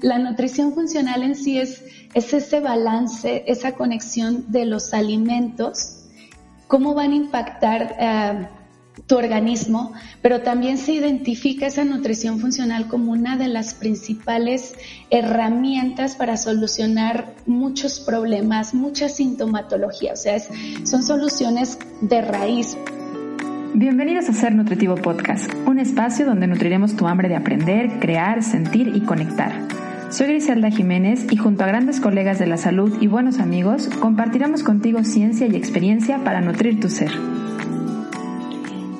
La nutrición funcional en sí es, es ese balance, esa conexión de los alimentos, cómo van a impactar eh, tu organismo, pero también se identifica esa nutrición funcional como una de las principales herramientas para solucionar muchos problemas, mucha sintomatología, o sea, son soluciones de raíz. Bienvenidos a Ser Nutritivo Podcast, un espacio donde nutriremos tu hambre de aprender, crear, sentir y conectar. Soy Griselda Jiménez y junto a grandes colegas de la salud y buenos amigos compartiremos contigo ciencia y experiencia para nutrir tu ser.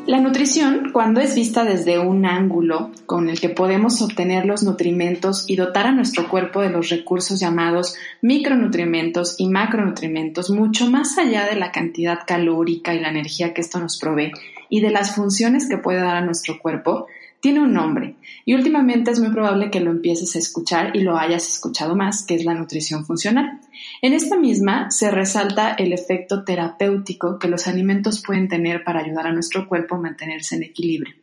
La nutrición, cuando es vista desde un ángulo con el que podemos obtener los nutrimentos y dotar a nuestro cuerpo de los recursos llamados micronutrimentos y macronutrimentos, mucho más allá de la cantidad calórica y la energía que esto nos provee y de las funciones que puede dar a nuestro cuerpo, tiene un nombre y últimamente es muy probable que lo empieces a escuchar y lo hayas escuchado más, que es la nutrición funcional. En esta misma se resalta el efecto terapéutico que los alimentos pueden tener para ayudar a nuestro cuerpo a mantenerse en equilibrio.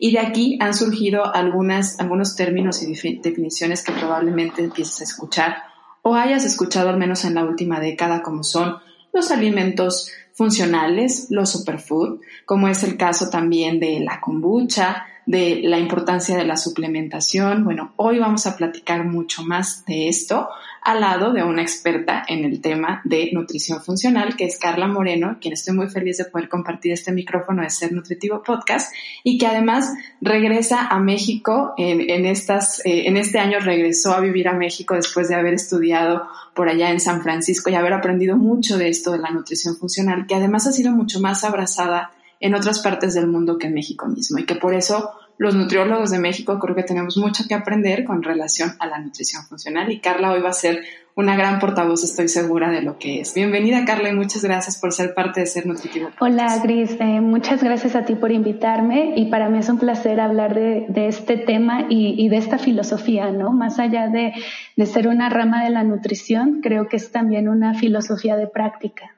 Y de aquí han surgido algunas, algunos términos y definiciones que probablemente empieces a escuchar o hayas escuchado al menos en la última década, como son los alimentos funcionales, los superfood, como es el caso también de la kombucha, de la importancia de la suplementación. Bueno, hoy vamos a platicar mucho más de esto al lado de una experta en el tema de nutrición funcional, que es Carla Moreno, quien estoy muy feliz de poder compartir este micrófono de Ser Nutritivo Podcast y que además regresa a México en, estas, eh, en este año regresó a vivir a México después de haber estudiado por allá en San Francisco y haber aprendido mucho de esto de la nutrición funcional, que además ha sido mucho más abrazada en otras partes del mundo que en México mismo y que por eso los nutriólogos de México creo que tenemos mucho que aprender con relación a la nutrición funcional y Carla hoy va a ser una gran portavoz, estoy segura de lo que es. Bienvenida Carla y muchas gracias por ser parte de Ser Nutritivo. Hola Gris, muchas gracias a ti por invitarme y para mí es un placer hablar de, este tema y, de esta filosofía, ¿no? Más allá de ser una rama de la nutrición, creo que es también una filosofía de práctica.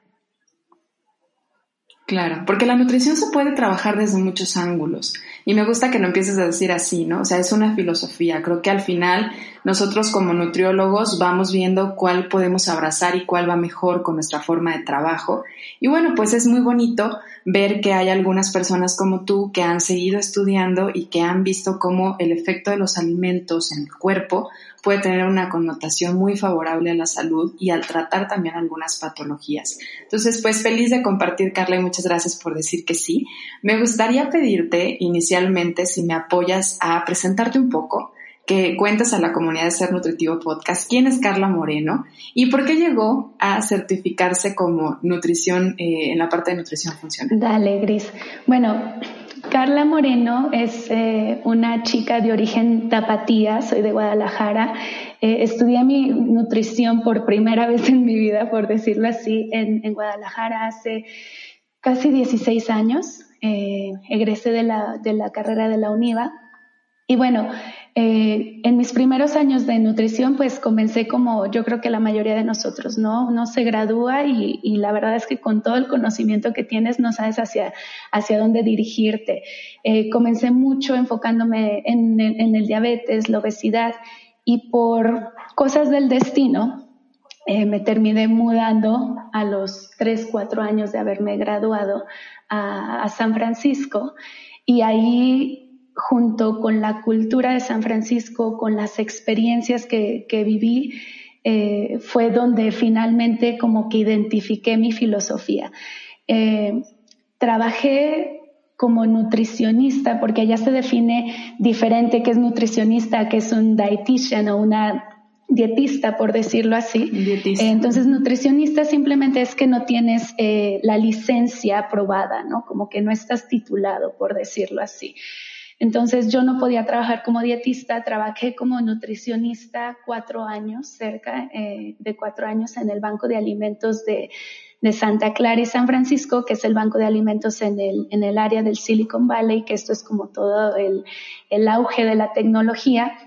Claro, porque la nutrición se puede trabajar desde muchos ángulos. Y me gusta que lo empieces a decir así, ¿no? O sea, es una filosofía. Creo que al final nosotros como nutriólogos vamos viendo cuál podemos abrazar y cuál va mejor con nuestra forma de trabajo. Y bueno, pues es muy bonito ver que hay algunas personas como tú que han seguido estudiando y que han visto cómo el efecto de los alimentos en el cuerpo puede tener una connotación muy favorable a la salud y al tratar también algunas patologías. Entonces, pues feliz de compartir, Carla, y muchas gracias por decir que sí. Me gustaría pedirte inicialmente si me apoyas a presentarte un poco, que cuentas a la comunidad de Ser Nutritivo Podcast quién es Carla Moreno y por qué llegó a certificarse como nutrición eh, en la parte de nutrición funcional. Dale, Gris. Bueno, Carla Moreno es eh, una chica de origen tapatía, soy de Guadalajara. Eh, estudié mi nutrición por primera vez en mi vida, por decirlo así, en, Guadalajara hace casi 16 años. Eh, egresé de la, de la carrera de la UNIVA. Y bueno, eh, en mis primeros años de nutrición, pues comencé como yo creo que la mayoría de nosotros, ¿no? Uno se gradúa y, la verdad es que con todo el conocimiento que tienes no sabes hacia, hacia dónde dirigirte. Eh, comencé mucho enfocándome en, el diabetes, la obesidad y por cosas del destino eh, me terminé mudando a los 3, 4 años de haberme graduado a, San Francisco y ahí junto con la cultura de San Francisco, con las experiencias que, viví, eh, fue donde finalmente como que identifiqué mi filosofía. Eh, trabajé como nutricionista, porque allá se define diferente qué es nutricionista, qué es un dietitian o una dietista, por decirlo así. entonces, nutricionista simplemente es que no tienes eh, la licencia aprobada, ¿no? Como que no estás titulado, por decirlo así. Entonces yo no podía trabajar como dietista, trabajé como nutricionista cuatro años, cerca eh, de cuatro años en el Banco de Alimentos de, Santa Clara y San Francisco, que es el banco de alimentos en el, en el área del Silicon Valley, que esto es como todo el, el auge de la tecnología.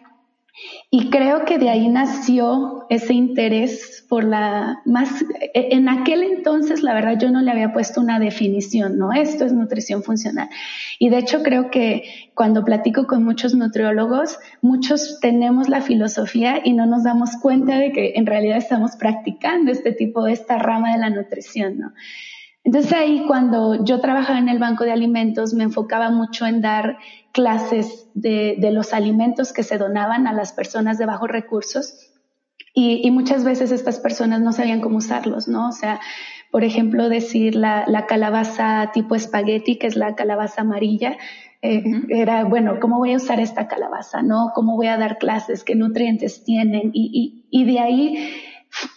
Y creo que de ahí nació ese interés por la más, e, en aquel entonces la verdad yo no le había puesto una definición, ¿no? Esto es nutrición funcional. Y de hecho creo que cuando platico con muchos nutriólogos, muchos tenemos la filosofía y no nos damos cuenta de que en realidad estamos practicando este tipo, esta rama de la nutrición, ¿no? Entonces ahí cuando yo trabajaba en el banco de alimentos me enfocaba mucho en dar clases de, los alimentos que se donaban a las personas de bajos recursos y, muchas veces estas personas no sabían cómo usarlos, ¿no? O sea, por ejemplo, decir la, calabaza tipo espagueti, que es la calabaza amarilla, eh, era, bueno, ¿cómo voy a usar esta calabaza? ¿No? ¿Cómo voy a dar clases? ¿Qué nutrientes tienen? Y, y de ahí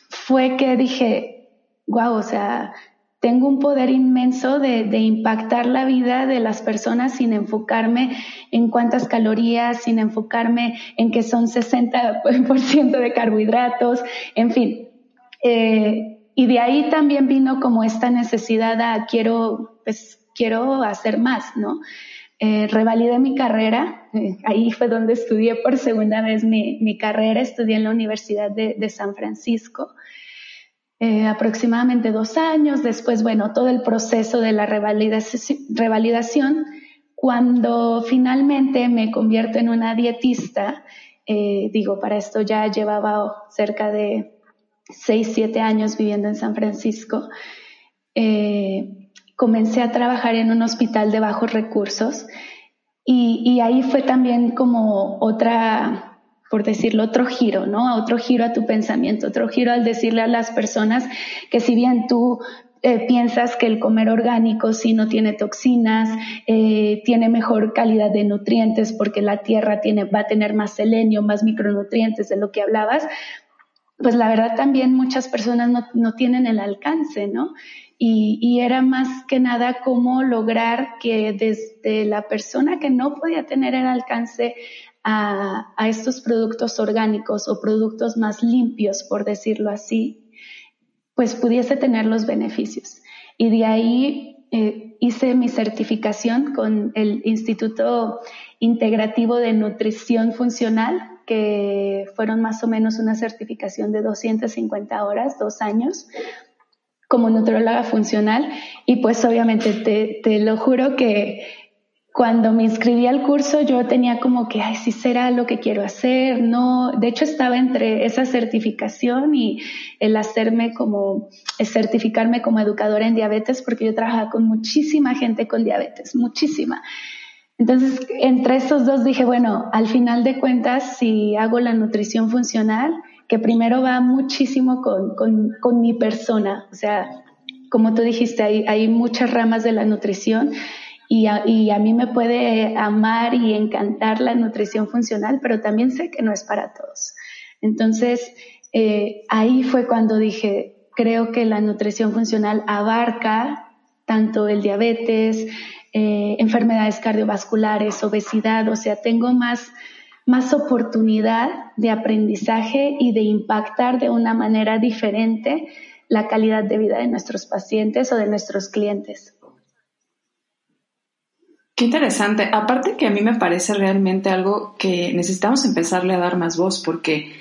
fue que dije, wow, o sea, tengo un poder inmenso de, impactar la vida de las personas sin enfocarme en cuántas calorías, sin enfocarme en que son 60% de carbohidratos, en fin. Eh, y de ahí también vino como esta necesidad a quiero, pues quiero hacer más, ¿no? Eh, revalidé mi carrera, eh, ahí fue donde estudié por segunda vez mi, carrera, estudié en la Universidad de San Francisco. Eh, aproximadamente dos años, después, bueno, todo el proceso de la revalidación. Cuando finalmente me convierto en una dietista, eh, digo, para esto ya llevaba cerca de seis, siete años viviendo en San Francisco, eh, comencé a trabajar en un hospital de bajos recursos y, y ahí fue también como otra por decirlo, otro giro, ¿no? Otro giro a tu pensamiento, otro giro al decirle a las personas que si bien tú eh, piensas que el comer orgánico sí no tiene toxinas, eh, tiene mejor calidad de nutrientes porque la tierra tiene, va a tener más selenio, más micronutrientes de lo que hablabas, pues la verdad también muchas personas no, no tienen el alcance, ¿no? Y, y, era más que nada cómo lograr que desde la persona que no podía tener el alcance a, estos productos orgánicos o productos más limpios, por decirlo así, pues pudiese tener los beneficios. Y de ahí eh, hice mi certificación con el Instituto Integrativo de Nutrición Funcional, que fueron más o menos una certificación de 250 horas, dos años, como nutróloga funcional. Y pues obviamente te, te lo juro que cuando me inscribí al curso yo tenía como que, ay, sí será lo que quiero hacer, no, de hecho estaba entre esa certificación y el hacerme como, el certificarme como educadora en diabetes, porque yo trabajaba con muchísima gente con diabetes, muchísima. Entonces, entre esos dos dije, bueno, al final de cuentas, si hago la nutrición funcional, que primero va muchísimo con, con, con mi persona, o sea, como tú dijiste, hay, hay muchas ramas de la nutrición y a, mí me puede amar y encantar la nutrición funcional, pero también sé que no es para todos. Entonces, eh, ahí fue cuando dije, creo que la nutrición funcional abarca tanto el diabetes, eh, enfermedades cardiovasculares, obesidad, o sea, tengo más, más oportunidad de aprendizaje y de impactar de una manera diferente la calidad de vida de nuestros pacientes o de nuestros clientes. Qué interesante. Aparte que a mí me parece realmente algo que necesitamos empezarle a dar más voz porque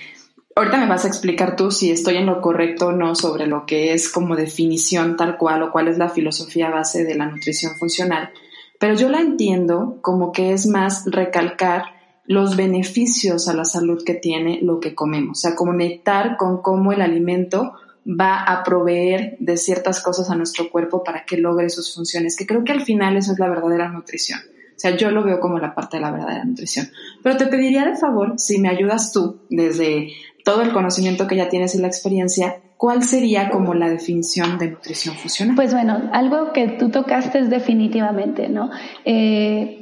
ahorita me vas a explicar tú si estoy en lo correcto o no sobre lo que es como definición tal cual o cuál es la filosofía base de la nutrición funcional. Pero yo la entiendo como que es más recalcar los beneficios a la salud que tiene lo que comemos, o sea, conectar con cómo el alimento va a proveer de ciertas cosas a nuestro cuerpo para que logre sus funciones, que creo que al final eso es la verdadera nutrición. O sea, yo lo veo como la parte de la verdadera nutrición. Pero te pediría de favor, si me ayudas tú, desde todo el conocimiento que ya tienes y la experiencia, ¿cuál sería como la definición de nutrición funcional? Pues bueno, algo que tú tocaste es definitivamente, ¿no? Eh,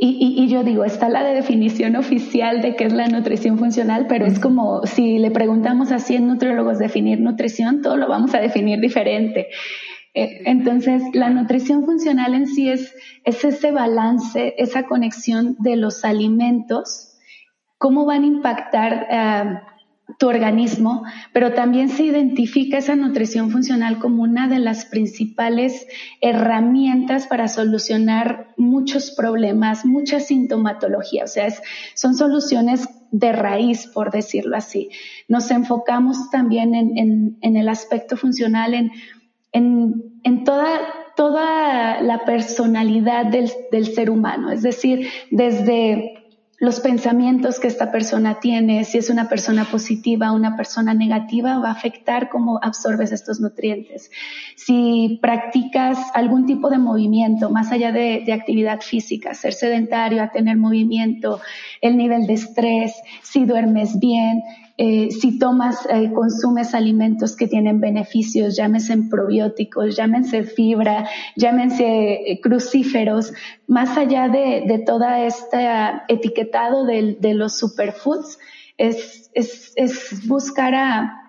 y, yo digo, está la definición oficial de qué es la nutrición funcional, pero es como si le preguntamos a 100 nutriólogos definir nutrición, todo lo vamos a definir diferente. Eh, entonces, la nutrición funcional en sí es, es ese balance, esa conexión de los alimentos, cómo van a impactar eh, tu organismo, pero también se identifica esa nutrición funcional como una de las principales herramientas para solucionar muchos problemas, mucha sintomatología, o sea, son soluciones de raíz, por decirlo así. Nos enfocamos también en, el aspecto funcional, en, en toda toda la personalidad del, del, ser humano, es decir, desde los pensamientos que esta persona tiene, si es una persona positiva una persona negativa, va a afectar cómo absorbes estos nutrientes. Si practicas algún tipo de movimiento, más allá de, actividad física, ser sedentario, tener movimiento, el nivel de estrés, si duermes bien, eh, si tomas, eh, consumes alimentos que tienen beneficios, llámense probióticos, llámense fibra, llámense eh, crucíferos, más allá de, de toda este etiquetado de, de los superfoods, es, es, es buscar a,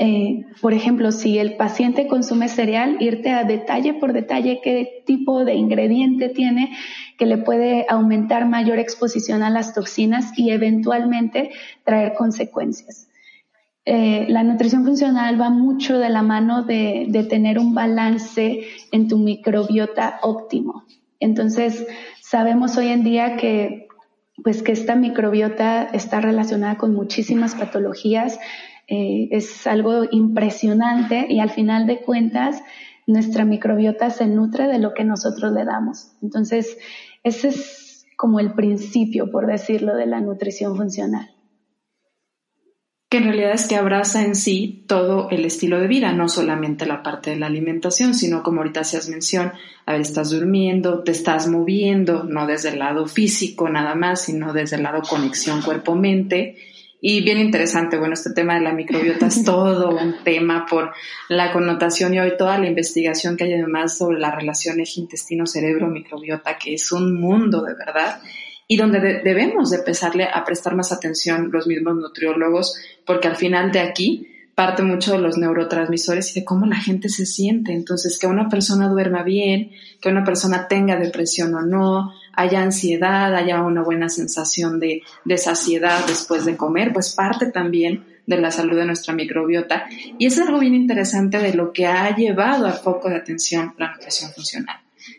eh, por ejemplo, si el paciente consume cereal, irte a detalle por detalle qué tipo de ingrediente tiene que le puede aumentar mayor exposición a las toxinas y eventualmente traer consecuencias. Eh, la nutrición funcional va mucho de la mano de, de tener un balance en tu microbiota óptimo. Entonces, sabemos hoy en día que pues que esta microbiota está relacionada con muchísimas patologías, eh, es algo impresionante y al final de cuentas nuestra microbiota se nutre de lo que nosotros le damos. Entonces, ese es como el principio, por decirlo, de la nutrición funcional. Que en realidad es que abraza en sí todo el estilo de vida, no solamente la parte de la alimentación, sino como ahorita hacías mención, a ver, estás durmiendo, te estás moviendo, no desde el lado físico nada más, sino desde el lado conexión cuerpo-mente y bien interesante, bueno, este tema de la microbiota es todo un tema por la connotación y hoy toda la investigación que hay además sobre la relación eje intestino-cerebro-microbiota, que es un mundo de verdad y donde debemos de empezarle a prestar más atención los mismos nutriólogos, porque al final de aquí parte mucho de los neurotransmisores y de cómo la gente se siente. Entonces, que una persona duerma bien, que una persona tenga depresión o no, haya ansiedad, haya una buena sensación de, saciedad después de comer, pues parte también de la salud de nuestra microbiota. Y es algo bien interesante de lo que ha llevado al foco de atención la nutrición funcional.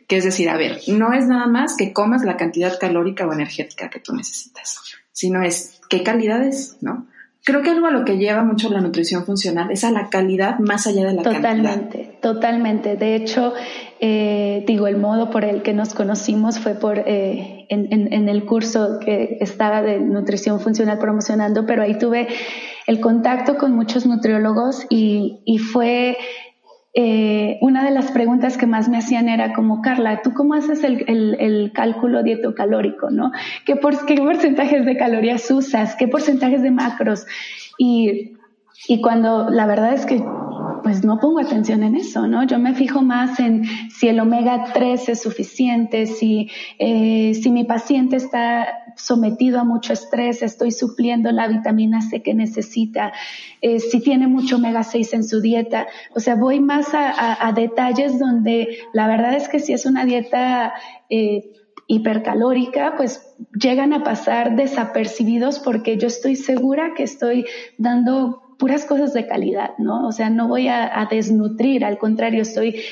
Que es decir, a ver, no es nada más que comas la cantidad calórica o energética que tú necesitas, sino es qué calidad es, ¿no? Creo que algo a lo que lleva mucho la nutrición funcional es a la calidad más allá de la totalmente, Totalmente, De hecho, eh, digo, el modo por el que nos conocimos fue por eh, en, el curso que estaba de nutrición funcional promocionando, pero ahí tuve el contacto con muchos nutriólogos y fue eh, una de las preguntas que más me hacían era como, Carla, ¿tú cómo haces el, el, el cálculo dietocalórico? ¿no? ¿Qué, por, ¿Qué porcentajes de calorías usas? ¿Qué porcentajes de macros? Y, y cuando la verdad es que pues no pongo atención en eso, ¿no? Yo me fijo más en si el omega 3 es suficiente, si, eh, si mi paciente está sometido a mucho estrés, estoy supliendo la vitamina C que necesita, eh, si tiene mucho omega 6 en su dieta. O sea, voy más a, detalles donde la verdad es que si es una dieta eh, hipercalórica, pues llegan a pasar desapercibidos porque yo estoy segura que estoy dando puras cosas de calidad, ¿no? O sea, no voy a, desnutrir, al contrario, estoy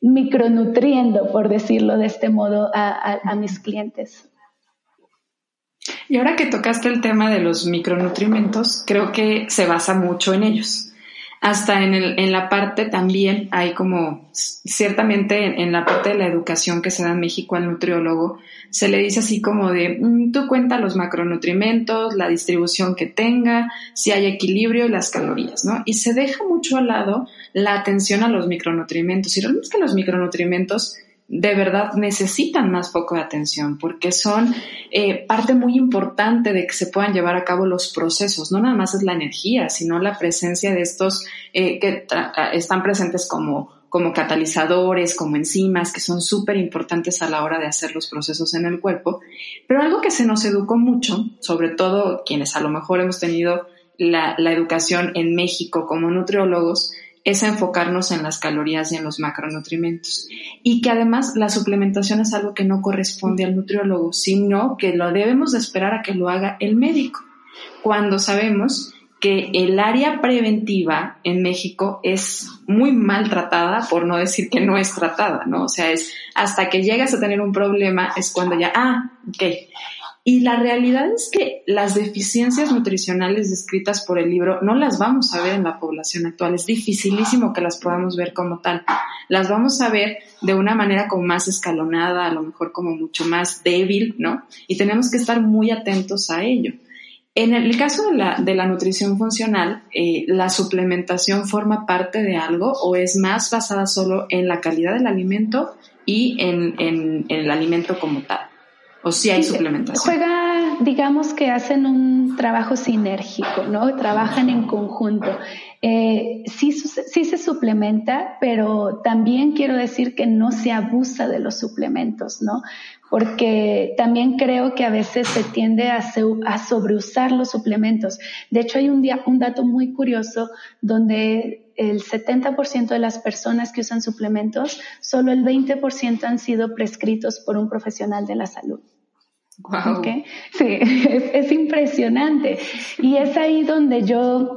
micronutriendo, por decirlo de este modo, a, mis clientes. Y ahora que tocaste el tema de los micronutrimentos, creo que se basa mucho en ellos. Hasta en, el, en la parte también hay como, ciertamente en, la parte de la educación que se da en México al nutriólogo, se le dice así como de, mm, tú cuenta los macronutrimentos, la distribución que tenga, si hay equilibrio y las calorías, ¿no? Y se deja mucho al lado la atención a los micronutrimentos. Y realmente es que los micronutrimentos de verdad necesitan más foco de atención porque son eh, parte muy importante de que se puedan llevar a cabo los procesos. No nada más es la energía, sino la presencia de estos eh, que están presentes como, como catalizadores, como enzimas, que son súper importantes a la hora de hacer los procesos en el cuerpo. Pero algo que se nos educó mucho, sobre todo quienes a lo mejor hemos tenido la, la educación en México como nutriólogos, es enfocarnos en las calorías y en los macronutrientes. Y que además la suplementación es algo que no corresponde al nutriólogo, sino que lo debemos de esperar a que lo haga el médico. Cuando sabemos que el área preventiva en México es muy maltratada, por no decir que no es tratada, ¿no? O sea, es hasta que llegas a tener un problema es cuando ya, ah, ok. Y la realidad es que las deficiencias nutricionales descritas por el libro no las vamos a ver en la población actual. Es dificilísimo que las podamos ver como tal. Las vamos a ver de una manera como más escalonada, a lo mejor como mucho más débil, ¿no? Y tenemos que estar muy atentos a ello. En el caso de la, de la nutrición funcional, eh, ¿la suplementación forma parte de algo o es más basada solo en la calidad del alimento y en, en el alimento como tal? ¿O si hay suplementación? Juega, digamos que hacen un trabajo sinérgico, ¿no? Trabajan en conjunto. Eh, sí, sí se suplementa, pero también quiero decir que no se abusa de los suplementos, ¿no? Porque también creo que a veces se tiende a, a sobreusar los suplementos. De hecho, hay un, día, un dato muy curioso donde el 70% de las personas que usan suplementos, solo el 20% han sido prescritos por un profesional de la salud. Wow. Sí, es, impresionante. Y es ahí donde yo,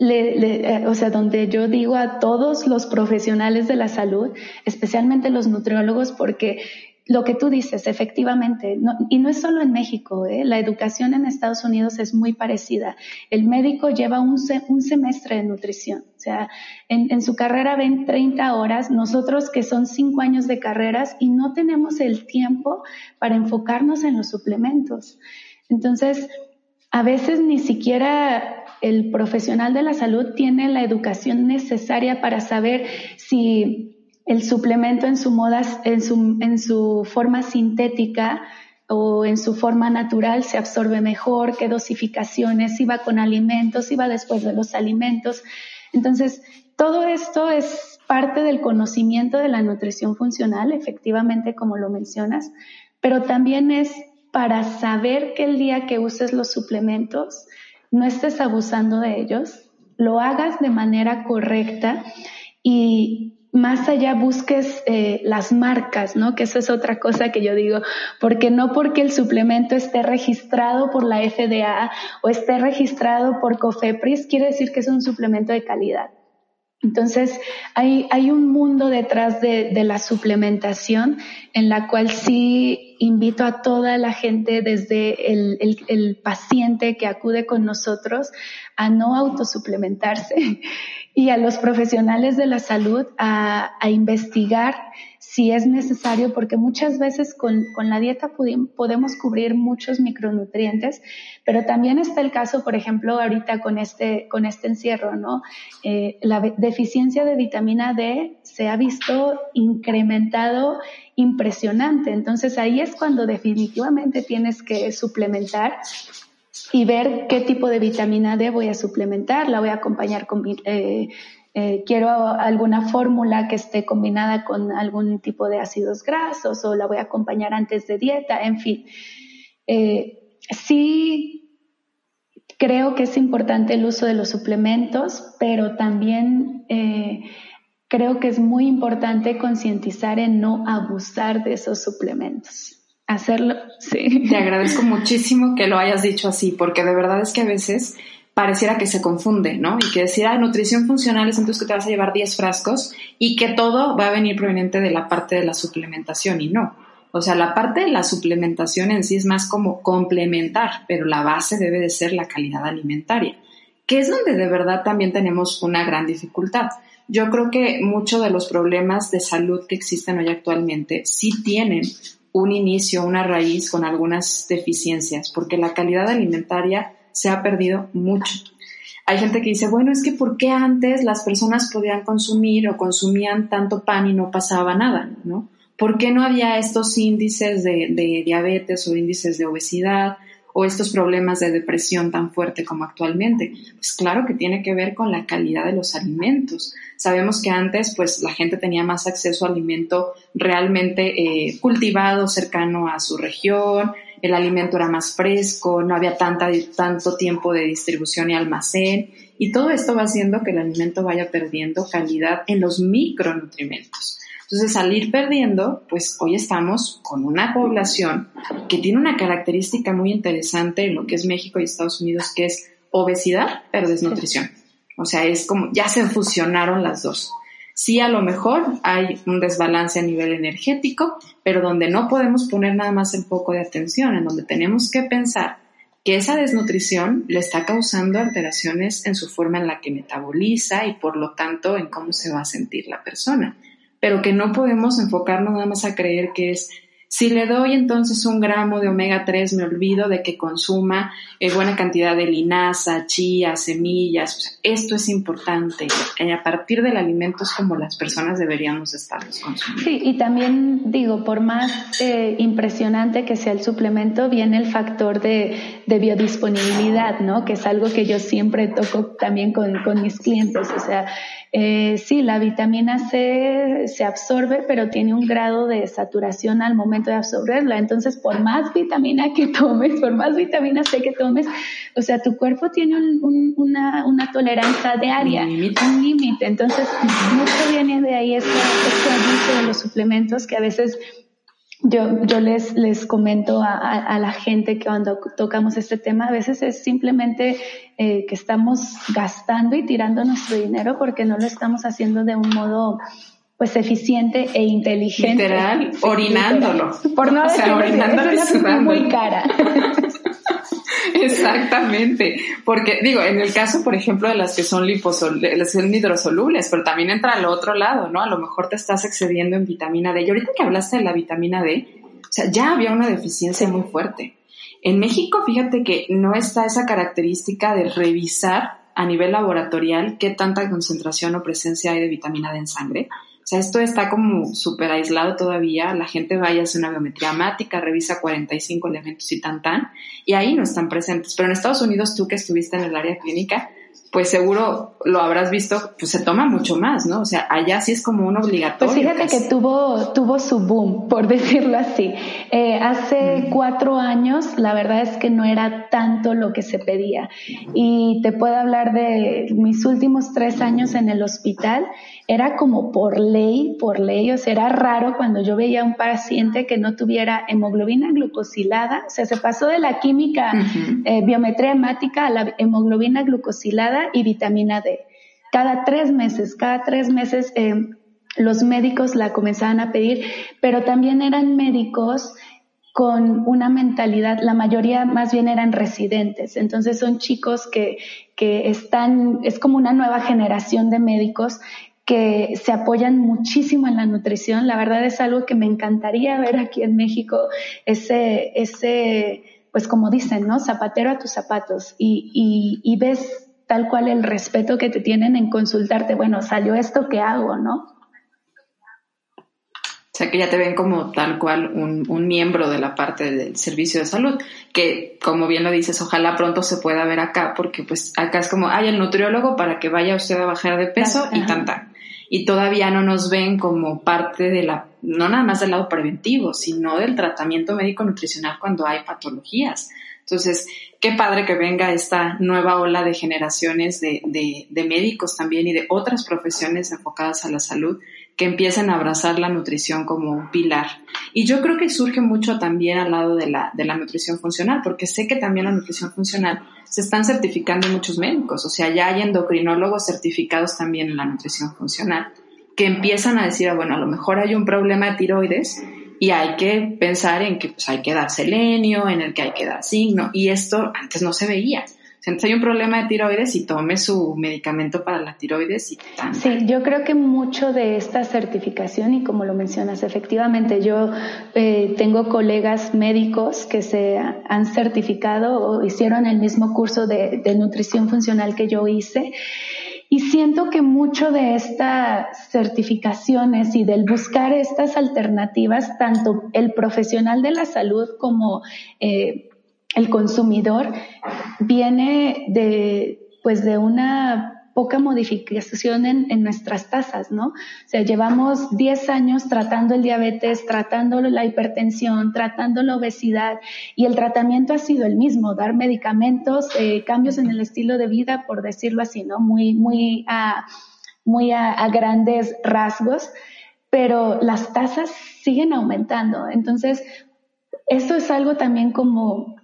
le, eh, o sea, donde yo digo a todos los profesionales de la salud, especialmente los nutriólogos, porque lo que tú dices, efectivamente, y no es solo en México, ¿eh? la educación en Estados Unidos es muy parecida. El médico lleva un, un semestre de nutrición, o sea, en, en, su carrera ven 30 horas, nosotros que son 5 años de carreras y no tenemos el tiempo para enfocarnos en los suplementos. Entonces, a veces ni siquiera el profesional de la salud tiene la educación necesaria para saber si el suplemento en su moda, en su, en su forma sintética o en su forma natural se absorbe mejor, qué dosificaciones, si va con alimentos, si va después de los alimentos. Entonces, todo esto es parte del conocimiento de la nutrición funcional, efectivamente, como lo mencionas, pero también es para saber que el día que uses los suplementos no estés abusando de ellos, lo hagas de manera correcta y, más allá busques eh, las marcas, ¿no? Que eso es otra cosa que yo digo, porque no porque el suplemento esté registrado por la FDA o esté registrado por COFEPRIS, quiere decir que es un suplemento de calidad. Entonces, hay, hay un mundo detrás de, de, la suplementación en la cual sí invito a toda la gente, desde el, paciente que acude con nosotros, a no autosuplementarse y a los profesionales de la salud a investigar si es necesario, porque muchas veces con, con la dieta podemos cubrir muchos micronutrientes, pero también está el caso, por ejemplo, ahorita con este, con este encierro, ¿no? Eh, la deficiencia de vitamina D se ha visto incrementado impresionante. Entonces ahí es cuando definitivamente tienes que suplementar y ver qué tipo de vitamina D voy a suplementar. La voy a acompañar con, eh, eh, quiero alguna fórmula que esté combinada con algún tipo de ácidos grasos o la voy a acompañar antes de dieta, en fin. Eh, sí creo que es importante el uso de los suplementos, pero también eh, creo que es muy importante concientizar en no abusar de esos suplementos hacerlo, sí. Te agradezco muchísimo que lo hayas dicho así, porque de verdad es que a veces pareciera que se confunde, ¿no? Y que decir, ah, nutrición funcional es entonces que te vas a llevar 10 frascos y que todo va a venir proveniente de la parte de la suplementación y no. O sea, la parte de la suplementación en sí es más como complementar, pero la base debe de ser la calidad alimentaria, que es donde de verdad también tenemos una gran dificultad. Yo creo que muchos de los problemas de salud que existen hoy actualmente sí tienen un inicio, una raíz con algunas deficiencias, porque la calidad alimentaria se ha perdido mucho. Hay gente que dice, bueno, es que ¿por qué antes las personas podían consumir o consumían tanto pan y no pasaba nada? ¿no? ¿Por qué no había estos índices de, diabetes o índices de obesidad o estos problemas de depresión tan fuerte como actualmente? Pues claro que tiene que ver con la calidad de los alimentos. Sabemos que antes pues la gente tenía más acceso a alimento realmente eh, cultivado cercano a su región, el alimento era más fresco, no había tanta, tanto tiempo de distribución y almacén, y todo esto va haciendo que el alimento vaya perdiendo calidad en los micronutrientes. Entonces, al ir perdiendo, pues hoy estamos con una población que tiene una característica muy interesante en lo que es México y Estados Unidos, que es obesidad, pero desnutrición. O sea, es como, ya se fusionaron las dos. Sí, a lo mejor hay un desbalance a nivel energético, pero donde no podemos poner nada más el foco de atención, en donde tenemos que pensar que esa desnutrición le está causando alteraciones en su forma en la que metaboliza y por lo tanto en cómo se va a sentir la persona, pero que no podemos enfocarnos nada más a creer que es si le doy entonces un gramo de omega 3, me olvido de que consuma eh, buena cantidad de linaza, chía, semillas. esto es importante. Y a partir del alimento es como las personas deberíamos estarlos consumiendo. Sí, y también digo, por más eh, impresionante que sea el suplemento, viene el factor de, de, biodisponibilidad, ¿no? Que es algo que yo siempre toco también con, con mis clientes. O sea, eh, sí, la vitamina C se absorbe, pero tiene un grado de saturación al momento de absorberla. Entonces, por más vitamina que tomes, por más vitamina C que tomes, o sea, tu cuerpo tiene una, tolerancia diaria, un límite. Entonces, mucho viene de ahí este, este abuso de los suplementos que a veces yo, yo les, les comento a, la gente que cuando tocamos este tema, a veces es simplemente eh, que estamos gastando y tirando nuestro dinero porque no lo estamos haciendo de un modo pues eficiente e inteligente. Literal, orinándolo. Por no decir, es una muy cara. Exactamente, porque digo, en el caso, por ejemplo, de las que son liposolubles, las que son hidrosolubles, pero también entra al otro lado, ¿no? A lo mejor te estás excediendo en vitamina D. Y ahorita que hablaste de la vitamina D, o sea, ya había una deficiencia muy fuerte. En México, fíjate que no está esa característica de revisar a nivel laboratorial qué tanta concentración o presencia hay de vitamina D en sangre. O sea, esto está como súper aislado todavía. La gente vaya a hacer una biometría mática, revisa 45 elementos y tan tan, y ahí no están presentes. Pero en Estados Unidos, tú que estuviste en el área clínica, pues seguro lo habrás visto, pues se toma mucho más, ¿no? O sea, allá sí es como un obligatorio. Pues fíjate que tuvo, tuvo su boom, por decirlo así. Eh, hace cuatro años, la verdad es que no era tanto lo que se pedía. Y te puedo hablar de mis últimos tres años en el hospital era como por ley, por ley, o sea, era raro cuando yo veía a un paciente que no tuviera hemoglobina glucosilada, o sea, se pasó de la química eh, biometría hemática a la hemoglobina glucosilada y vitamina D. Cada tres meses, cada tres meses eh, los médicos la comenzaban a pedir, pero también eran médicos con una mentalidad, la mayoría más bien eran residentes, entonces son chicos que, que están, es como una nueva generación de médicos que se apoyan muchísimo en la nutrición. La verdad es algo que me encantaría ver aquí en México, ese, ese, pues como dicen, ¿no? Zapatero a tus zapatos y, y, y ves tal cual el respeto que te tienen en consultarte, bueno, salió esto, ¿qué hago, no? O sea, que ya te ven como tal cual un, un, miembro de la parte del servicio de salud, que como bien lo dices, ojalá pronto se pueda ver acá, porque pues acá es como, hay el nutriólogo para que vaya usted a bajar de peso y tanta y todavía no nos ven como parte de la, no nada más del lado preventivo, sino del tratamiento médico nutricional cuando hay patologías. Entonces, qué padre que venga esta nueva ola de generaciones de, de, médicos también y de otras profesiones enfocadas a la salud que empiecen a abrazar la nutrición como un pilar. Y yo creo que surge mucho también al lado de la, de la nutrición funcional, porque sé que también la nutrición funcional se están certificando muchos médicos, o sea, ya hay endocrinólogos certificados también en la nutrición funcional, que empiezan a decir, ah, bueno, a lo mejor hay un problema de tiroides y hay que pensar en que pues, hay que dar selenio, en el que hay que dar signo, y esto antes no se veía. Si hay un problema de tiroides y tome su medicamento para la tiroides y tan. Sí, yo creo que mucho de esta certificación, y como lo mencionas, efectivamente, yo eh, tengo colegas médicos que se han certificado o hicieron el mismo curso de, de nutrición funcional que yo hice. Y siento que mucho de estas certificaciones y del buscar estas alternativas, tanto el profesional de la salud como eh, el consumidor viene de, pues de una poca modificación en, en, nuestras tasas, ¿no? O sea, llevamos 10 años tratando el diabetes, tratando la hipertensión, tratando la obesidad y el tratamiento ha sido el mismo, dar medicamentos, eh, cambios en el estilo de vida, por decirlo así, ¿no? Muy, muy, a, muy a, a grandes rasgos, pero las tasas siguen aumentando. Entonces, esto es algo también como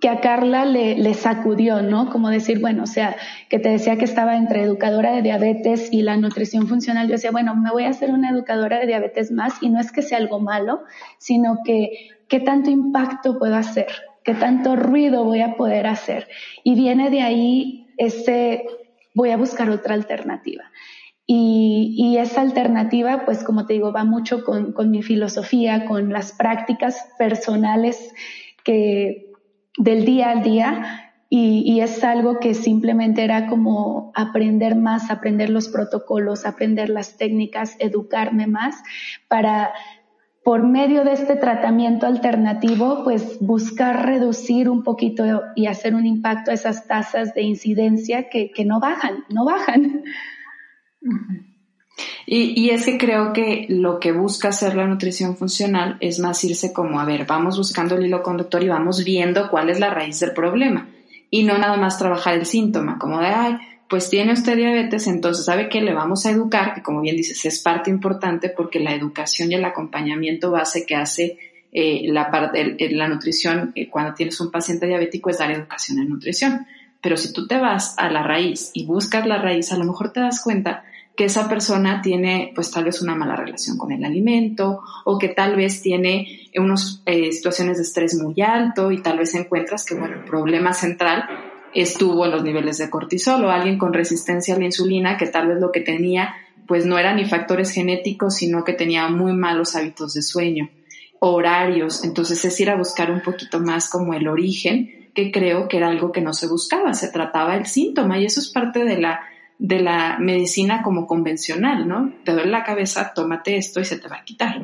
que a Carla le, le, sacudió, ¿no? Como decir, bueno, o sea, que te decía que estaba entre educadora de diabetes y la nutrición funcional. Yo decía, bueno, me voy a hacer una educadora de diabetes más y no es que sea algo malo, sino que qué tanto impacto puedo hacer, qué tanto ruido voy a poder hacer. Y viene de ahí ese, voy a buscar otra alternativa. Y, y, esa alternativa, pues como te digo, va mucho con, con mi filosofía, con las prácticas personales que del día al día y, es algo que simplemente era como aprender más, aprender los protocolos, aprender las técnicas, educarme más para, por medio de este tratamiento alternativo, pues buscar reducir un poquito y hacer un impacto a esas tasas de incidencia que, que no bajan, no bajan. Y, es que creo que lo que busca hacer la nutrición funcional es más irse como, a ver, vamos buscando el hilo conductor y vamos viendo cuál es la raíz del problema. Y no nada más trabajar el síntoma, como de, ay, pues tiene usted diabetes, entonces sabe que le vamos a educar, que como bien dices, es parte importante porque la educación y el acompañamiento base que hace eh, la, parte, la nutrición eh, cuando tienes un paciente diabético es dar educación en nutrición. Pero si tú te vas a la raíz y buscas la raíz, a lo mejor te das cuenta que esa persona tiene pues tal vez una mala relación con el alimento o que tal vez tiene unas eh, situaciones de estrés muy alto y tal vez encuentras que bueno, el problema central estuvo en los niveles de cortisol o alguien con resistencia a la insulina que tal vez lo que tenía pues no eran ni factores genéticos sino que tenía muy malos hábitos de sueño, horarios, entonces es ir a buscar un poquito más como el origen que creo que era algo que no se buscaba, se trataba el síntoma y eso es parte de la de la medicina como convencional, ¿no? Te duele la cabeza, tómate esto y se te va a quitar.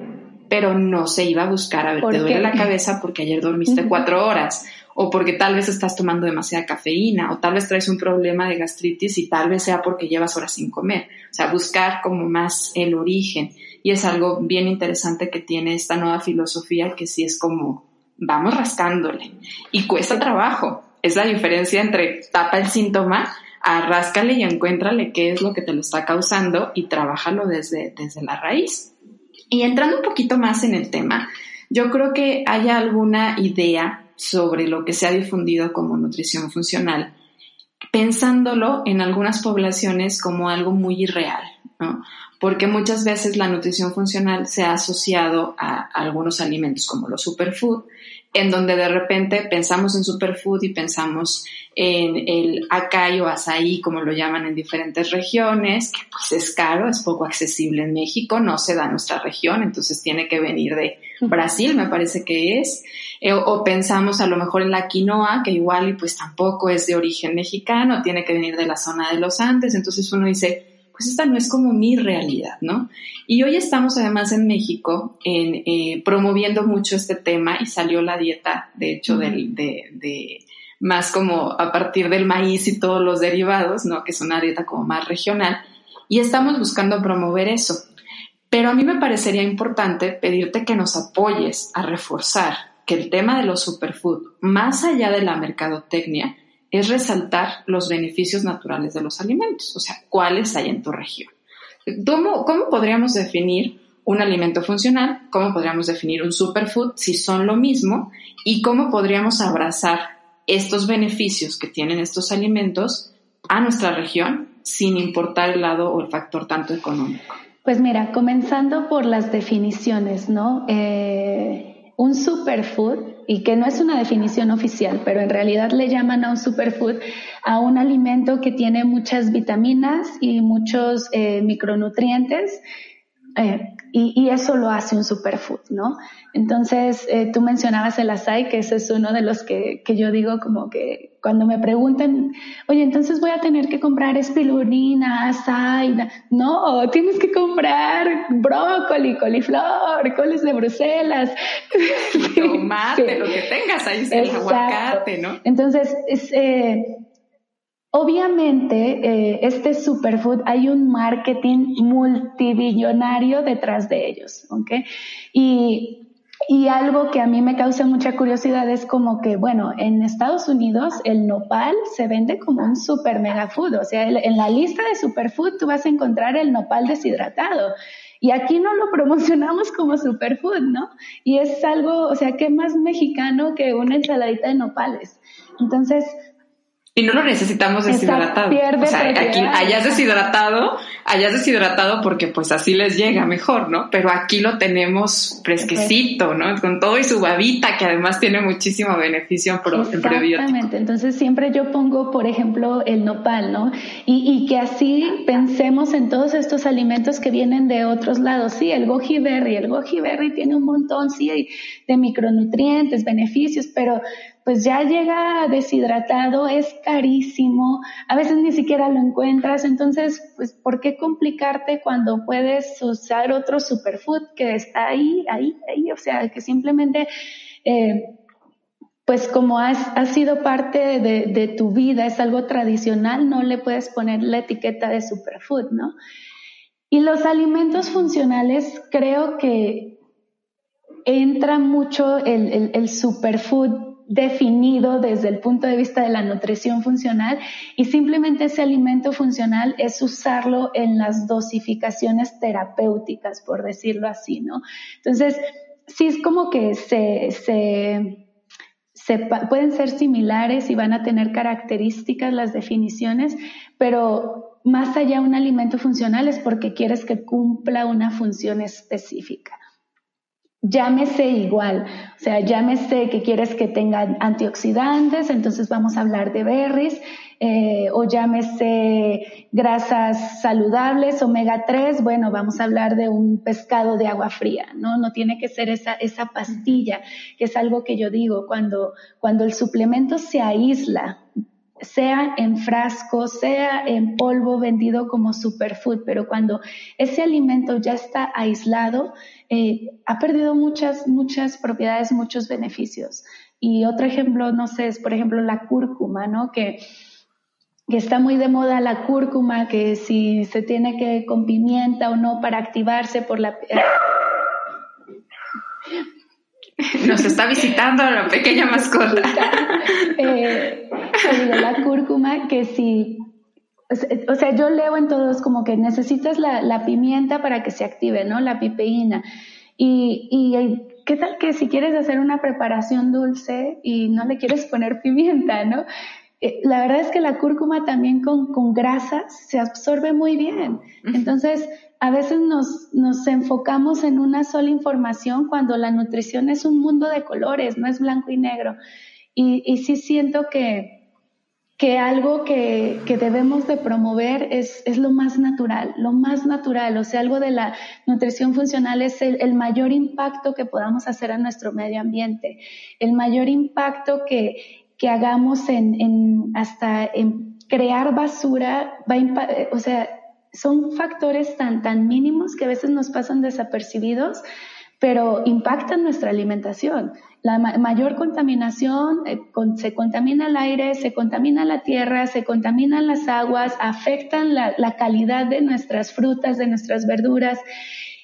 Pero no se iba a buscar, a ver, te duele la cabeza porque ayer dormiste cuatro horas, o porque tal vez estás tomando demasiada cafeína, o tal vez traes un problema de gastritis y tal vez sea porque llevas horas sin comer. O sea, buscar como más el origen. Y es algo bien interesante que tiene esta nueva filosofía que sí es como, vamos rascándole. Y cuesta trabajo. Es la diferencia entre tapa el síntoma arráscale y encuéntrale qué es lo que te lo está causando y trabájalo desde, desde la raíz. Y entrando un poquito más en el tema, yo creo que hay alguna idea sobre lo que se ha difundido como nutrición funcional, pensándolo en algunas poblaciones como algo muy irreal, ¿no? Porque muchas veces la nutrición funcional se ha asociado a algunos alimentos como los superfood, en donde de repente pensamos en superfood y pensamos en el acai o azaí, como lo llaman en diferentes regiones, que pues es caro, es poco accesible en México, no se da en nuestra región, entonces tiene que venir de Brasil, me parece que es, eh, o pensamos a lo mejor en la quinoa, que igual y pues tampoco es de origen mexicano, tiene que venir de la zona de los Andes, entonces uno dice, pues esta no es como mi realidad, ¿no? Y hoy estamos además en México en, eh, promoviendo mucho este tema y salió la dieta, de hecho, del, de, de, más como a partir del maíz y todos los derivados, ¿no? Que es una dieta como más regional. Y estamos buscando promover eso. Pero a mí me parecería importante pedirte que nos apoyes a reforzar que el tema de los superfood, más allá de la mercadotecnia, es resaltar los beneficios naturales de los alimentos, o sea, cuáles hay en tu región. ¿Cómo, podríamos definir un alimento funcional? ¿Cómo podríamos definir un superfood si son lo mismo? ¿Y cómo podríamos abrazar estos beneficios que tienen estos alimentos a nuestra región sin importar el lado o el factor tanto económico? Pues mira, comenzando por las definiciones, ¿no? Eh, un superfood y que no es una definición oficial, pero en realidad le llaman a un superfood a un alimento que tiene muchas vitaminas y muchos eh, micronutrientes eh, y, eso lo hace un superfood, ¿no? Entonces, eh, tú mencionabas el açaí, que ese es uno de los que, que, yo digo como que cuando me preguntan, oye, entonces voy a tener que comprar espirulina, açaí, no, tienes que comprar brócoli, coliflor, coles de Bruselas. Tomate, lo que tengas ahí, el aguacate, ¿no? Entonces, es, eh, Obviamente, eh, este superfood hay un marketing multibillonario detrás de ellos, ¿ok? Y, y algo que a mí me causa mucha curiosidad es como que, bueno, en Estados Unidos el nopal se vende como un super mega food, o sea, en la lista de superfood tú vas a encontrar el nopal deshidratado. Y aquí no lo promocionamos como superfood, ¿no? Y es algo, o sea, ¿qué más mexicano que una ensaladita de nopales? Entonces, y no lo necesitamos deshidratado. o sea, aquí hayas deshidratado, hayas deshidratado porque pues así les llega mejor, ¿no? Pero aquí lo tenemos fresquecito, ¿no? Con todo y su babita, que además tiene muchísimo beneficio en Exactamente. Entonces siempre yo pongo, por ejemplo, el nopal, ¿no? Y, y, que así pensemos en todos estos alimentos que vienen de otros lados. Sí, el goji berry, el goji berry tiene un montón, sí, de micronutrientes, beneficios, pero pues ya llega deshidratado, es carísimo, a veces ni siquiera lo encuentras, entonces, pues, ¿por qué complicarte cuando puedes usar otro superfood que está ahí, ahí, ahí? O sea, que simplemente, eh, pues como has, ha sido parte de, tu vida, es algo tradicional, no le puedes poner la etiqueta de superfood, ¿no? Y los alimentos funcionales, creo que entra mucho el superfood definido desde el punto de vista de la nutrición funcional y simplemente ese alimento funcional es usarlo en las dosificaciones terapéuticas, por decirlo así, ¿no? Entonces, sí es como que se, se, pueden ser similares y van a tener características las definiciones, pero más allá un alimento funcional es porque quieres que cumpla una función específica llámese igual, o sea, llámese que quieres que tenga antioxidantes, entonces vamos a hablar de berries, eh, o llámese grasas saludables, omega 3, bueno, vamos a hablar de un pescado de agua fría, ¿no? No tiene que ser esa, esa pastilla, que es algo que yo digo, cuando, cuando el suplemento se aísla sea en frasco, sea en polvo vendido como superfood, pero cuando ese alimento ya está aislado, eh, ha perdido muchas, muchas propiedades, muchos beneficios. Y otro ejemplo, no sé, es por ejemplo la cúrcuma, ¿no? Que, que está muy de moda la cúrcuma, que si se tiene que con pimienta o no para activarse por la... Nos está visitando la pequeña mascota. eh, la cúrcuma, que si, o sea, yo leo en todos como que necesitas la, la pimienta para que se active, ¿no? La pipeína. Y, y ¿qué tal que si quieres hacer una preparación dulce y no le quieres poner pimienta, ¿no? Eh, la verdad es que la cúrcuma también con, con grasas se absorbe muy bien. Entonces, a veces nos, nos enfocamos en una sola información cuando la nutrición es un mundo de colores, no es blanco y negro. Y, y sí siento que, que algo que, que, debemos de promover es, es, lo más natural, lo más natural, o sea, algo de la nutrición funcional es el, mayor impacto que podamos hacer a nuestro medio ambiente, el mayor impacto que, que hagamos en, en, hasta en crear basura, va o sea, son factores tan, tan mínimos que a veces nos pasan desapercibidos, pero impactan nuestra alimentación. La mayor contaminación, eh, se contamina el aire, se contamina la tierra, se contaminan las aguas, afectan la, la calidad de nuestras frutas, de nuestras verduras.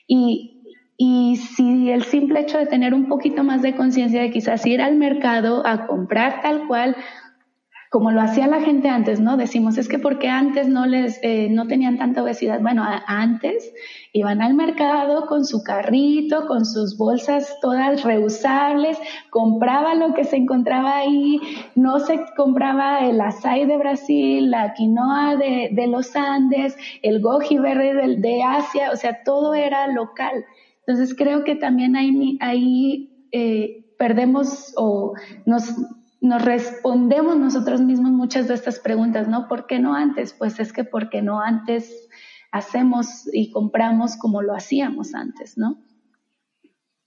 Y, y si el simple hecho de tener un poquito más de conciencia de quizás ir al mercado a comprar tal cual como lo hacía la gente antes, ¿no? Decimos, es que porque antes no les, eh, no tenían tanta obesidad. Bueno, antes iban al mercado con su carrito, con sus bolsas todas reusables, compraba lo que se encontraba ahí, no se compraba el açaí de Brasil, la quinoa de, de los Andes, el goji verde de, de, Asia, o sea, todo era local. Entonces creo que también ahí, ahí eh, perdemos o nos nos respondemos nosotros mismos muchas de estas preguntas, ¿no? ¿Por qué no antes? Pues es que porque no antes hacemos y compramos como lo hacíamos antes, ¿no?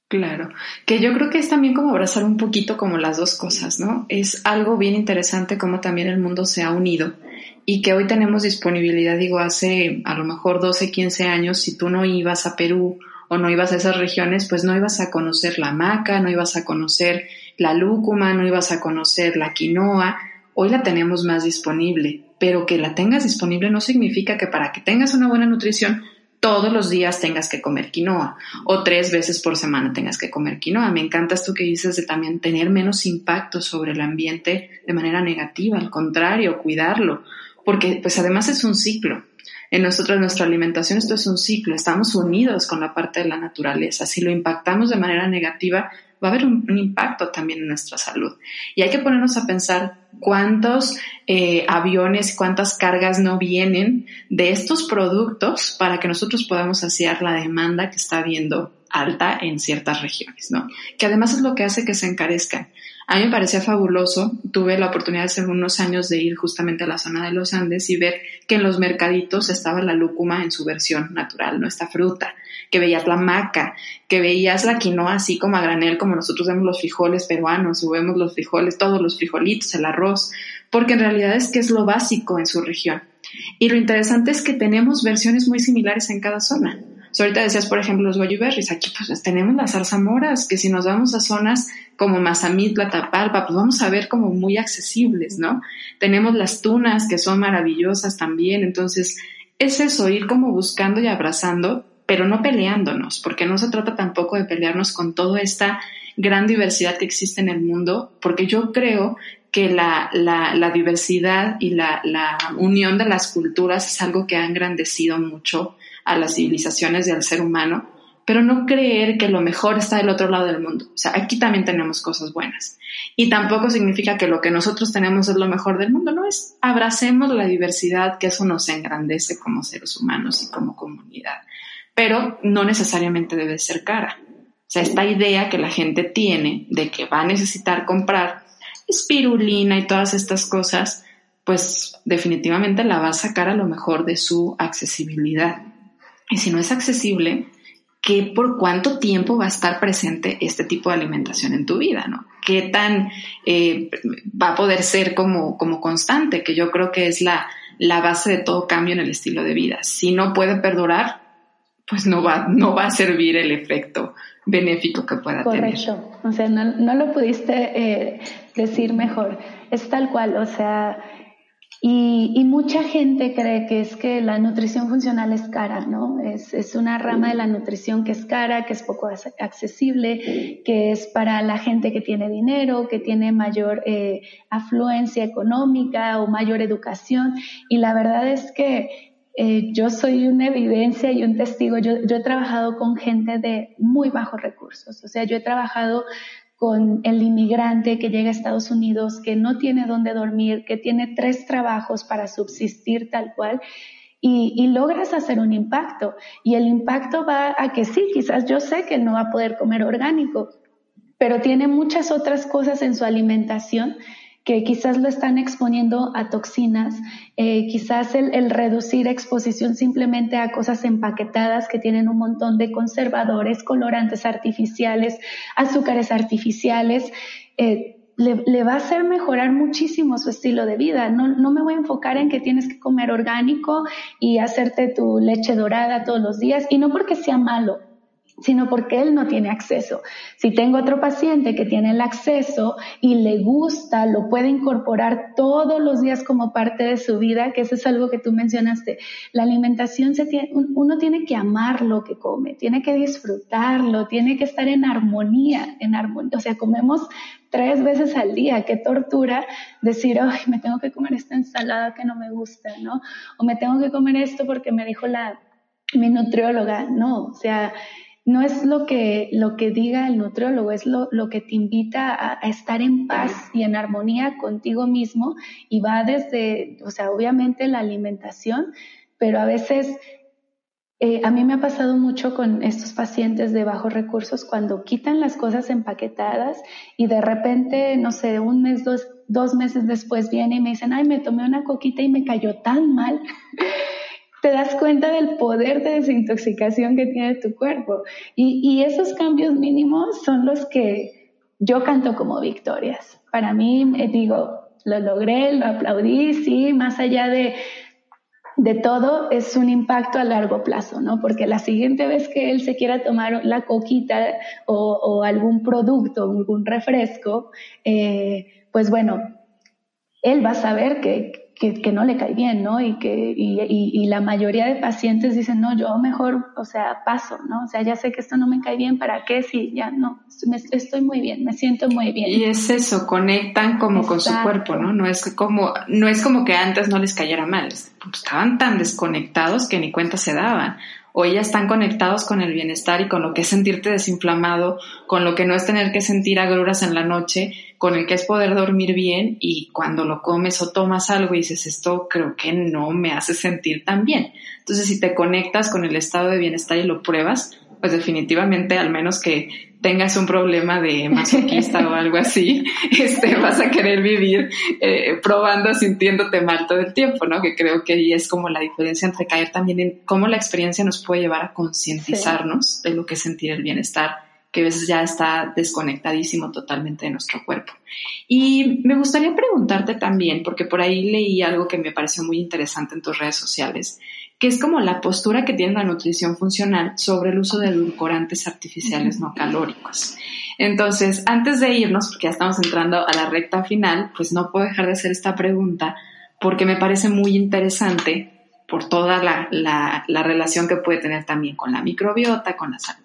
Claro, que yo creo que es también como abrazar un poquito como las dos cosas, ¿no? Es algo bien interesante como también el mundo se ha unido y que hoy tenemos disponibilidad, digo, hace a lo mejor 12, 15 años, si tú no ibas a Perú o no ibas a esas regiones, pues no ibas a conocer la maca, no ibas a conocer la lúcuma, no ibas a conocer la quinoa, hoy la tenemos más disponible, pero que la tengas disponible no significa que para que tengas una buena nutrición todos los días tengas que comer quinoa o tres veces por semana tengas que comer quinoa. Me encanta esto que dices de también tener menos impacto sobre el ambiente de manera negativa, al contrario, cuidarlo, porque pues además es un ciclo. en nosotros, nuestra alimentación, esto es un ciclo, estamos unidos con la parte de la naturaleza. Si lo impactamos de manera negativa, va a haber un, impacto también en nuestra salud. Y hay que ponernos a pensar cuántos eh, aviones, cuántas cargas no vienen de estos productos para que nosotros podamos saciar la demanda que está habiendo alta en ciertas regiones, ¿no? Que además es lo que hace que se encarezcan. A mí me parecía fabuloso. Tuve la oportunidad hace unos años de ir justamente a la zona de los Andes y ver que en los mercaditos estaba la lúcuma en su versión natural, ¿no? Esta fruta. Que veías la maca, que veías la quinoa así como a granel, como nosotros vemos los frijoles peruanos, o vemos los frijoles, todos los frijolitos, el arroz, porque en realidad es que es lo básico en su región. Y lo interesante es que tenemos versiones muy similares en cada zona ahorita decías, por ejemplo, los berries. Aquí pues tenemos las zarzamoras, que si nos vamos a zonas como Mazamitla, Tapalpa, pues vamos a ver como muy accesibles, ¿no? Tenemos las tunas, que son maravillosas también. Entonces, es eso, ir como buscando y abrazando, pero no peleándonos, porque no se trata tampoco de pelearnos con toda esta gran diversidad que existe en el mundo, porque yo creo que la, la, la diversidad y la, la, unión de las culturas es algo que ha engrandecido mucho a las civilizaciones y al ser humano, pero no creer que lo mejor está del otro lado del mundo. O sea, aquí también tenemos cosas buenas. Y tampoco significa que lo que nosotros tenemos es lo mejor del mundo, no es abracemos la diversidad, que eso nos engrandece como seres humanos y como comunidad. Pero no necesariamente debe ser cara. O sea, esta idea que la gente tiene de que va a necesitar comprar espirulina y todas estas cosas, pues definitivamente la va a sacar a lo mejor de su accesibilidad. Y si no es accesible, ¿qué por cuánto tiempo va a estar presente este tipo de alimentación en tu vida, ¿no? ¿Qué tan eh, va a poder ser como, como constante? Que yo creo que es la, la base de todo cambio en el estilo de vida. Si no puede perdurar, pues no va, no va a servir el efecto benéfico que pueda tener. Correcto. O sea, no, no lo pudiste eh, decir mejor. Es tal cual. O sea, y, mucha gente cree que es que la nutrición funcional es cara, ¿no? Es, es, una rama de la nutrición que es cara, que es poco accesible, que es para la gente que tiene dinero, que tiene mayor eh, afluencia económica o mayor educación. Y la verdad es que eh, yo soy una evidencia y un testigo. Yo, yo he trabajado con gente de muy bajos recursos. O sea, yo he trabajado con el inmigrante que llega a Estados Unidos, que no tiene dónde dormir, que tiene tres trabajos para subsistir tal cual, y, logras hacer un impacto. Y el impacto va a que sí, quizás yo sé que no va a poder comer orgánico, pero tiene muchas otras cosas en su alimentación que quizás lo están exponiendo a toxinas, eh, quizás el, reducir exposición simplemente a cosas empaquetadas que tienen un montón de conservadores, colorantes artificiales, azúcares artificiales, eh, le, va a hacer mejorar muchísimo su estilo de vida. No, no me voy a enfocar en que tienes que comer orgánico y hacerte tu leche dorada todos los días, y no porque sea malo, sino porque él no tiene acceso. Si tengo otro paciente que tiene el acceso y le gusta, lo puede incorporar todos los días como parte de su vida, que eso es algo que tú mencionaste. La alimentación se tiene, uno tiene que amar lo que come, tiene que disfrutarlo, tiene que estar en armonía, en armonía. O sea, comemos tres veces al día, qué tortura decir, ay, me tengo que comer esta ensalada que no me gusta, ¿no? O me tengo que comer esto porque me dijo la mi nutrióloga, no, o sea, no es lo que, lo que diga el nutriólogo, es lo, lo que te invita a, estar en paz y en armonía contigo mismo y va desde, o sea, obviamente la alimentación, pero a veces eh, a mí me ha pasado mucho con estos pacientes de bajos recursos cuando quitan las cosas empaquetadas y de repente, no sé, un mes, dos, dos meses después viene y me dicen, ay, me tomé una coquita y me cayó tan mal. Te das cuenta del poder de desintoxicación que tiene tu cuerpo. Y, esos cambios mínimos son los que yo canto como victorias. Para mí, eh, digo, lo logré, lo aplaudí, sí, más allá de, de todo, es un impacto a largo plazo, ¿no? Porque la siguiente vez que él se quiera tomar la coquita o, algún producto, algún refresco, eh, pues bueno, él va a saber que, que, no le cae bien, ¿no? Y que y, y, la mayoría de pacientes dicen, no, yo mejor, o sea, paso, ¿no? O sea, ya sé que esto no me cae bien, ¿para qué? Si ya no, estoy muy bien, me siento muy bien. Y es eso, conectan como con su cuerpo, ¿no? No es como, no es como que antes no les cayera mal, estaban tan desconectados que ni cuenta se daban o ya están conectados con el bienestar y con lo que es sentirte desinflamado, con lo que no es tener que sentir agruras en la noche, con el que es poder dormir bien y cuando lo comes o tomas algo y dices esto creo que no me hace sentir tan bien. Entonces si te conectas con el estado de bienestar y lo pruebas, pues definitivamente al menos que tengas un problema de masoquista o algo así, este, vas a querer vivir eh, probando, sintiéndote mal todo el tiempo, ¿no? Que creo que ahí es como la diferencia entre caer también en cómo la experiencia nos puede llevar a concientizarnos de lo que es sentir el bienestar que a veces ya está desconectadísimo totalmente de nuestro cuerpo. Y me gustaría preguntarte también, porque por ahí leí algo que me pareció muy interesante en tus redes sociales, que es como la postura que tiene la nutrición funcional sobre el uso de edulcorantes artificiales no calóricos. Entonces, antes de irnos, porque ya estamos entrando a la recta final, pues no puedo dejar de hacer esta pregunta porque me parece muy interesante por toda la, la, relación que puede tener también con la microbiota, con la salud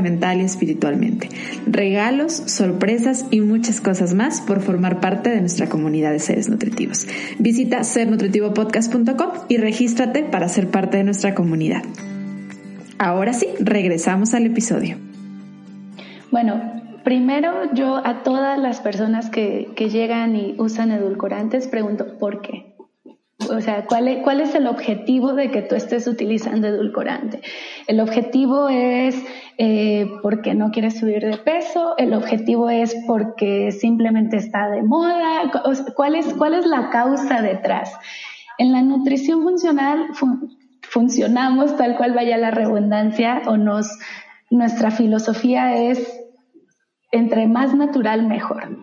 mental y espiritualmente. Regalos, sorpresas, sorpresas y muchas cosas más por formar parte de nuestra comunidad de seres nutritivos. Visita sernutritivopodcast.com y regístrate para ser parte de nuestra comunidad. Ahora sí, regresamos al episodio. Bueno, primero yo a todas las personas que, que llegan y usan edulcorantes pregunto, ¿por qué? O sea, ¿cuál es, ¿cuál es el objetivo de que tú estés utilizando edulcorante? El objetivo es eh, porque no quieres subir de peso, el objetivo es porque simplemente está de moda. ¿Cuál es, cuál es la causa detrás? En la nutrición funcional funcionamos tal cual vaya la redundancia o nos, nuestra filosofía es entre más natural mejor.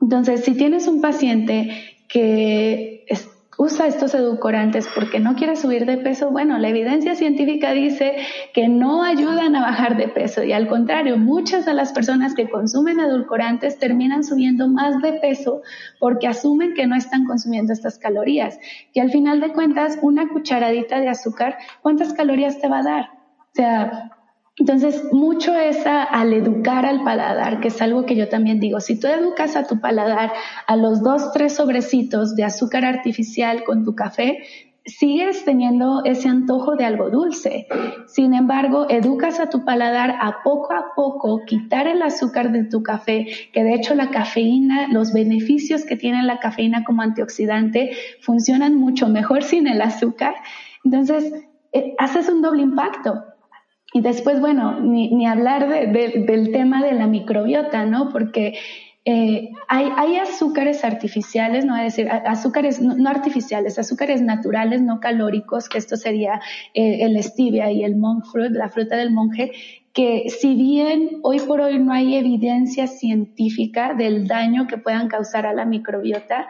Entonces, si tienes un paciente que usa estos edulcorantes porque no quiere subir de peso, bueno, la evidencia científica dice que no ayudan a bajar de peso y al contrario, muchas de las personas que consumen edulcorantes terminan subiendo más de peso porque asumen que no están consumiendo estas calorías. Y al final de cuentas, una cucharadita de azúcar, ¿cuántas calorías te va a dar? O sea, entonces, mucho es al educar al paladar, que es algo que yo también digo. Si tú educas a tu paladar a los dos, tres sobrecitos de azúcar artificial con tu café, sigues teniendo ese antojo de algo dulce. Sin embargo, educas a tu paladar a poco a poco quitar el azúcar de tu café, que de hecho la cafeína, los beneficios que tiene la cafeína como antioxidante funcionan mucho mejor sin el azúcar. Entonces, eh, haces un doble impacto y después, bueno, ni, ni hablar del tema de la microbiota, ¿no? Porque eh, hay, hay, azúcares artificiales, no voy a decir azúcares no, artificiales, azúcares naturales, no calóricos, que esto sería eh, el stevia y el monk fruit, la fruta del monje, que si bien hoy por hoy no hay evidencia científica del daño que puedan causar a la microbiota,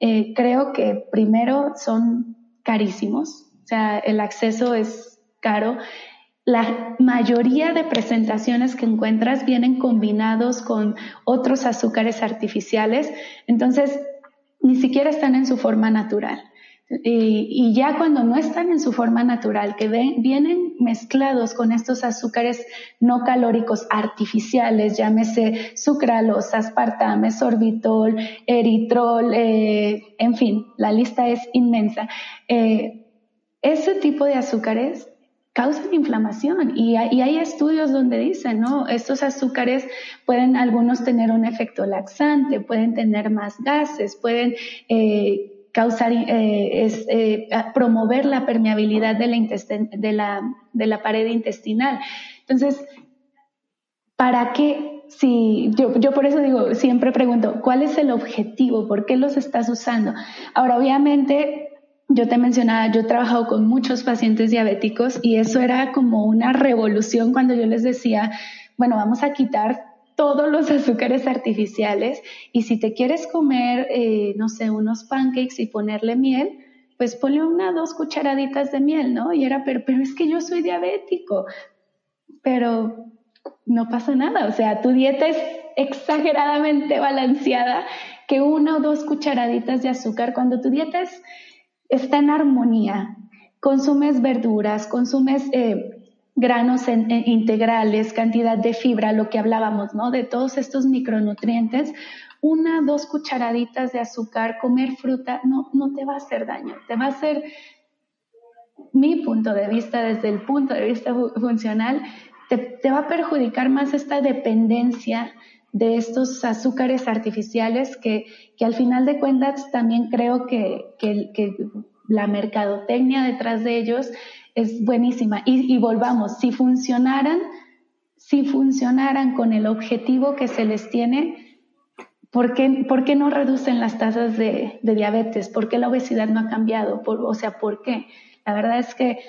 eh, creo que primero son carísimos, o sea, el acceso es caro. La mayoría de presentaciones que encuentras vienen combinados con otros azúcares artificiales, entonces ni siquiera están en su forma natural. Y, ya cuando no están en su forma natural, que vienen mezclados con estos azúcares no calóricos artificiales, llámese sucralosa, aspartame, sorbitol, eritrol, eh, en fin, la lista es inmensa. Eh, ese tipo de azúcares causan inflamación y hay, y hay, estudios donde dicen, ¿no? Estos azúcares pueden algunos tener un efecto laxante, pueden tener más gases, pueden eh, causar, eh, eh, promover la permeabilidad de la pared intestinal. Entonces, ¿para qué? si, yo, yo por eso digo, siempre pregunto, ¿cuál es el objetivo? ¿Por qué los estás usando? Ahora, obviamente, yo te mencionaba, yo he trabajado con muchos pacientes diabéticos y eso era como una revolución cuando yo les decía, bueno, vamos a quitar todos los azúcares artificiales y si te quieres comer, eh, no sé, unos pancakes y ponerle miel, pues ponle una, dos cucharaditas de miel, ¿no? Y era, pero, pero es que yo soy diabético, pero no pasa nada, o sea, tu dieta es exageradamente balanceada que una o dos cucharaditas de azúcar, cuando tu dieta está en armonía, consumes verduras, consumes... Eh, granos integrales, cantidad de fibra, lo que hablábamos, ¿no? De todos estos micronutrientes, una, dos cucharaditas de azúcar, comer fruta, no, no te va a hacer daño, te va a hacer, mi punto de vista, desde el punto de vista funcional, te, va a perjudicar más esta dependencia de estos azúcares artificiales que, que al final de cuentas también creo que, que, la mercadotecnia detrás de ellos es buenísima. Y, volvamos, si funcionaran, si funcionaran con el objetivo que se les tiene, ¿por qué, por qué no reducen las tasas de, diabetes? ¿Por qué la obesidad no ha cambiado? o sea, ¿por qué? La verdad es que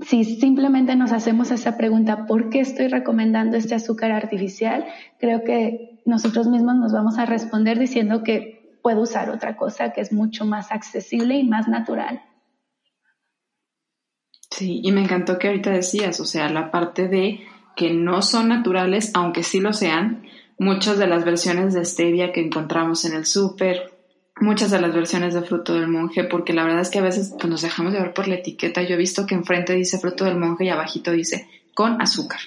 si simplemente nos hacemos esa pregunta, ¿por qué estoy recomendando este azúcar artificial? Creo que nosotros mismos nos vamos a responder diciendo que puedo usar otra cosa que es mucho más accesible y más natural. Sí, y me encantó que ahorita decías, o sea, la parte de que no son naturales, aunque sí lo sean, muchas de las versiones de stevia que encontramos en el súper, muchas de las versiones de fruto del monje, porque la verdad es que a veces pues, nos dejamos de ver por la etiqueta. Yo he visto que enfrente dice fruto del monje y abajito dice con azúcar.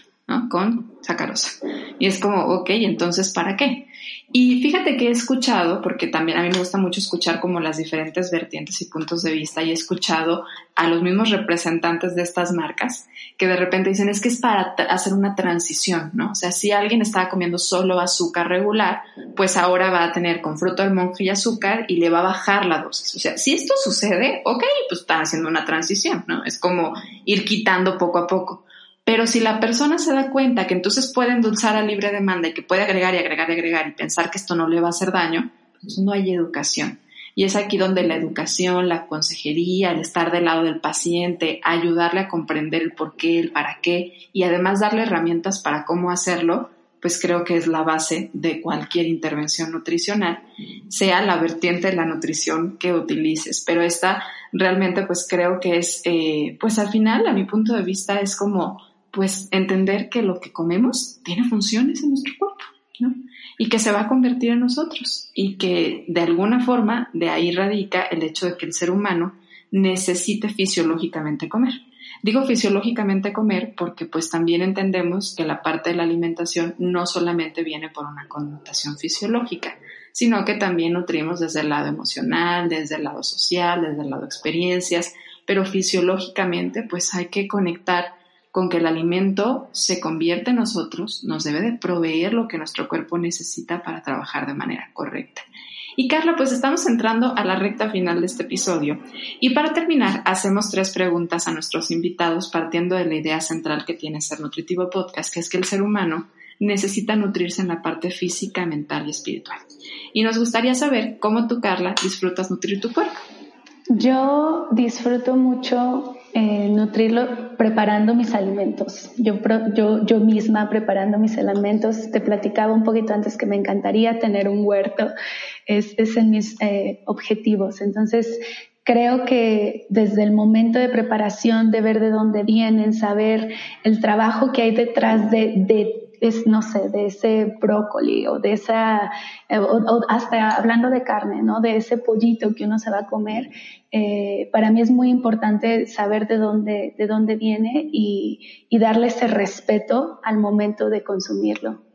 Con sacarosa. Y es como, ok, entonces, ¿para qué? Y fíjate que he escuchado, porque también a mí me gusta mucho escuchar como las diferentes vertientes y puntos de vista, y he escuchado a los mismos representantes de estas marcas que de repente dicen, es que es para hacer una transición, ¿no? O sea, si alguien estaba comiendo solo azúcar regular, pues ahora va a tener con fruto del monje y azúcar y le va a bajar la dosis. O sea, si esto sucede, ok, pues están haciendo una transición, ¿no? Es como ir quitando poco a poco. Pero si la persona se da cuenta que entonces puede endulzar a libre demanda y que puede agregar y agregar y agregar y pensar que esto no le va a hacer daño, pues no hay educación. Y es aquí donde la educación, la consejería, el estar del lado del paciente, ayudarle a comprender el por qué, el para qué y además darle herramientas para cómo hacerlo, pues creo que es la base de cualquier intervención nutricional, sea la vertiente de la nutrición que utilices. Pero esta realmente pues creo que es, eh, pues al final, a mi punto de vista, es como pues entender que lo que comemos tiene funciones en nuestro cuerpo, ¿no? Y que se va a convertir en nosotros y que de alguna forma de ahí radica el hecho de que el ser humano necesite fisiológicamente comer. Digo fisiológicamente comer porque pues también entendemos que la parte de la alimentación no solamente viene por una connotación fisiológica, sino que también nutrimos desde el lado emocional, desde el lado social, desde el lado experiencias, pero fisiológicamente pues hay que conectar con que el alimento se convierte en nosotros, nos debe de proveer lo que nuestro cuerpo necesita para trabajar de manera correcta. Y Carla, pues estamos entrando a la recta final de este episodio. Y para terminar, hacemos tres preguntas a nuestros invitados partiendo de la idea central que tiene Ser Nutritivo Podcast, que es que el ser humano necesita nutrirse en la parte física, mental y espiritual. Y nos gustaría saber cómo tú, Carla, disfrutas nutrir tu cuerpo. Yo disfruto mucho eh, nutrirlo preparando mis alimentos. Yo, yo, yo misma preparando mis alimentos. Te platicaba un poquito antes que me encantaría tener un huerto. Es, es en mis eh, objetivos. Entonces, creo que desde el momento de preparación, de ver de dónde vienen, saber el trabajo que hay detrás de, de es, no sé, de ese brócoli o de esa, eh, o, hasta hablando de carne, ¿no? De ese pollito que uno se va a comer. Eh, para mí es muy importante saber de dónde, de dónde viene y, y darle ese respeto al momento de consumirlo.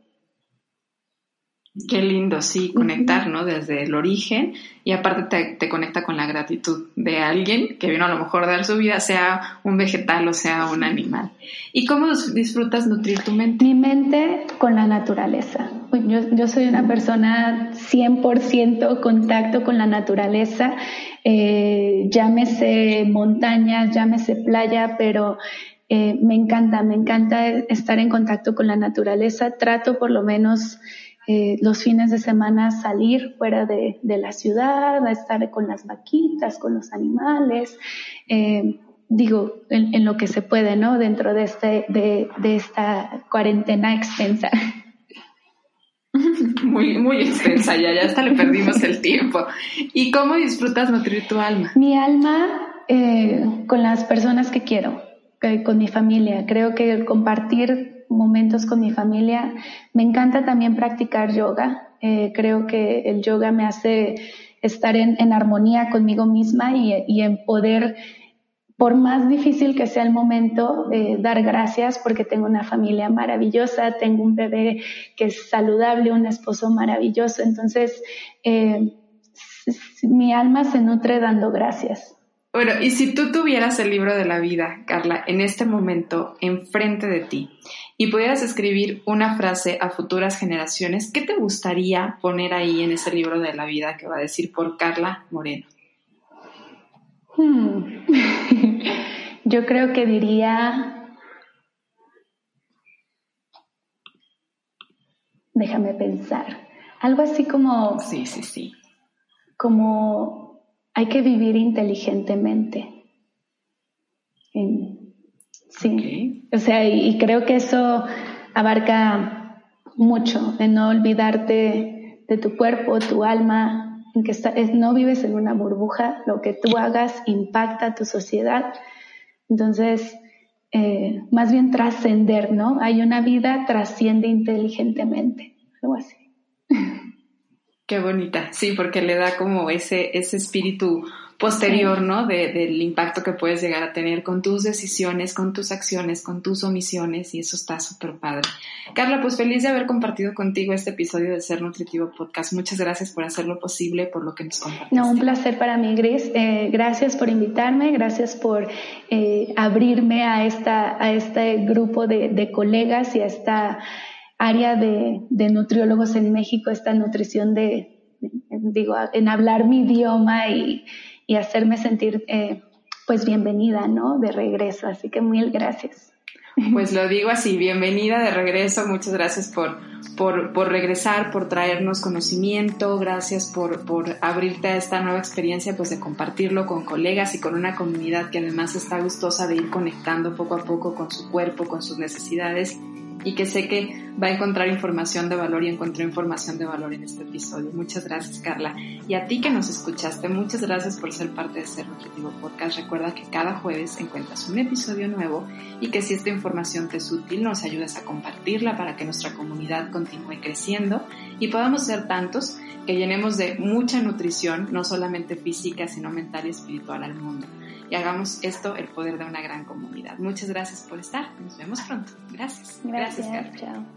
Qué lindo, sí, conectar, ¿no? Desde el origen y aparte te, conecta con la gratitud de alguien que vino a lo mejor a dar su vida, sea un vegetal o sea un animal. ¿Y cómo disfrutas nutrir tu mente? Mi mente con la naturaleza. Yo, yo soy una persona 100% contacto con la naturaleza, eh, llámese montaña, llámese playa, pero eh, me encanta, me encanta estar en contacto con la naturaleza. Trato por lo menos eh, los fines de semana salir fuera de, la ciudad, a estar con las vaquitas, con los animales. Eh, digo, en, lo que se puede, ¿no? Dentro de, este, de, esta cuarentena extensa. Muy, muy extensa ya, ya hasta le perdimos el tiempo. ¿Y cómo disfrutas nutrir tu alma? Mi alma con las personas que quiero con mi familia. Creo que compartir momentos con mi familia, me encanta también practicar yoga. Eh, creo que el yoga me hace estar en, armonía conmigo misma y, en poder, por más difícil que sea el momento, eh, dar gracias porque tengo una familia maravillosa, tengo un bebé que es saludable, un esposo maravilloso. Entonces, eh, mi alma se nutre dando gracias. Bueno, y si tú tuvieras el libro de la vida, Carla, en este momento enfrente de ti y pudieras escribir una frase a futuras generaciones, ¿qué te gustaría poner ahí en ese libro de la vida que va a decir por Carla Moreno? Hmm. Yo creo que diría, déjame pensar, algo así como... Sí, sí, sí. Como hay que vivir inteligentemente. Sí. O sea, y, creo que eso abarca mucho, de no olvidarte de tu cuerpo, tu alma, en que no vives en una burbuja, lo que tú hagas impacta a tu sociedad. Entonces, eh, más bien trascender, ¿no? Hay una vida, trasciende inteligentemente, algo así. Qué bonita, sí, porque le da como ese, ese espíritu posterior, ¿no? De, del impacto que puedes llegar a tener con tus decisiones, con tus acciones, con tus omisiones, y eso está súper padre. Carla, pues feliz de haber compartido contigo este episodio de Ser Nutritivo Podcast. Muchas gracias por hacerlo posible, por lo que nos compartiste. No, un placer para mí, Gris. Eh, gracias por invitarme, gracias por eh, abrirme a, esta, a este grupo de, de colegas y a esta área de, nutriólogos en México, esta nutrición de, digo, en hablar mi idioma y, hacerme sentir eh, pues bienvenida, ¿no? De regreso. Así que mil gracias. Pues lo digo así, bienvenida de regreso, muchas gracias por, por, regresar, por traernos conocimiento, gracias por, por, abrirte a esta nueva experiencia, pues de compartirlo con colegas y con una comunidad que además está gustosa de ir conectando poco a poco con su cuerpo, con sus necesidades y que sé que va a encontrar información de valor y encontró información de valor en este episodio. Muchas gracias, Carla. Y a ti que nos escuchaste, muchas gracias por ser parte de Ser Nutritivo Podcast. Recuerda que cada jueves encuentras un episodio nuevo y que si esta información te es útil, nos ayudas a compartirla para que nuestra comunidad continúe creciendo y podamos ser tantos que llenemos de mucha nutrición, no solamente física, sino mental y espiritual al mundo y hagamos esto el poder de una gran comunidad. Muchas gracias por estar. Nos vemos pronto. Gracias. Gracias, gracias Chao.